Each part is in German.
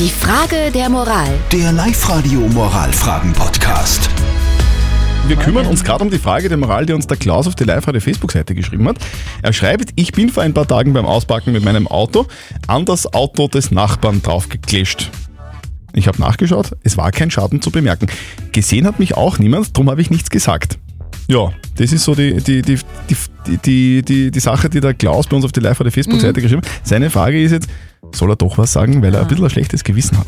Die Frage der Moral. Der Live-Radio Moralfragen-Podcast. Wir kümmern uns gerade um die Frage der Moral, die uns der Klaus auf die Live-Radio Facebook-Seite geschrieben hat. Er schreibt, ich bin vor ein paar Tagen beim Auspacken mit meinem Auto an das Auto des Nachbarn draufgeklischt. Ich habe nachgeschaut, es war kein Schaden zu bemerken. Gesehen hat mich auch niemand, darum habe ich nichts gesagt. Ja, das ist so die, die, die, die, die, die, die Sache, die der Klaus bei uns auf die Live-Radio Facebook-Seite geschrieben hat. Seine Frage ist jetzt, soll er doch was sagen, weil er ein bisschen ein schlechtes Gewissen hat.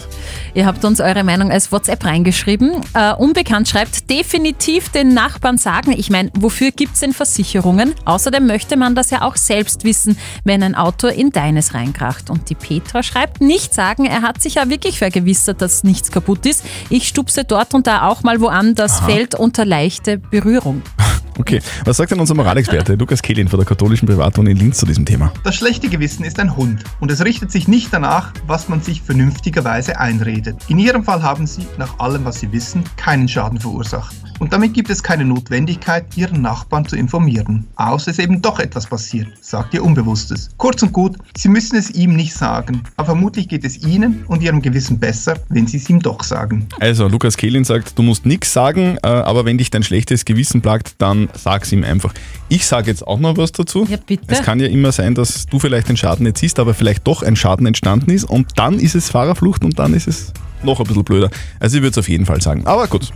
Ihr habt uns eure Meinung als WhatsApp reingeschrieben. Äh, Unbekannt schreibt, definitiv den Nachbarn sagen. Ich meine, wofür gibt es denn Versicherungen? Außerdem möchte man das ja auch selbst wissen, wenn ein Auto in deines reinkracht. Und die Petra schreibt, nicht sagen, er hat sich ja wirklich vergewissert, dass nichts kaputt ist. Ich stupse dort und da auch mal wo an, das fällt unter leichte Berührung. Okay, was sagt denn unser Moralexperte Lukas Kehlin von der katholischen Privatuni in Linz zu diesem Thema? Das schlechte Gewissen ist ein Hund und es richtet sich nicht danach, was man sich vernünftigerweise einredet. In Ihrem Fall haben Sie, nach allem, was Sie wissen, keinen Schaden verursacht. Und damit gibt es keine Notwendigkeit, Ihren Nachbarn zu informieren. Außer es eben doch etwas passiert, sagt Ihr Unbewusstes. Kurz und gut, Sie müssen es ihm nicht sagen, aber vermutlich geht es Ihnen und Ihrem Gewissen besser, wenn Sie es ihm doch sagen. Also, Lukas Kehlin sagt, du musst nichts sagen, äh, aber wenn dich dein schlechtes Gewissen plagt, dann sag's ihm einfach. Ich sage jetzt auch noch was dazu. Ja, bitte. Es kann ja immer sein, dass du vielleicht den Schaden nicht siehst, aber vielleicht doch ein Schaden entstanden ist und dann ist es Fahrerflucht und dann ist es noch ein bisschen blöder. Also ich würde es auf jeden Fall sagen. Aber gut,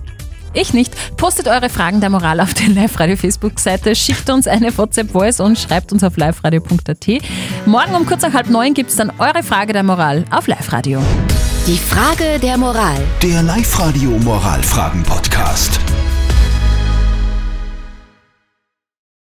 Ich nicht. Postet eure Fragen der Moral auf der Live-Radio-Facebook-Seite, schickt uns eine WhatsApp-Voice und schreibt uns auf liveradio.at. Morgen um kurz nach halb neun gibt es dann eure Frage der Moral auf Live-Radio. Die Frage der Moral. Der Live-Radio Moralfragen-Podcast.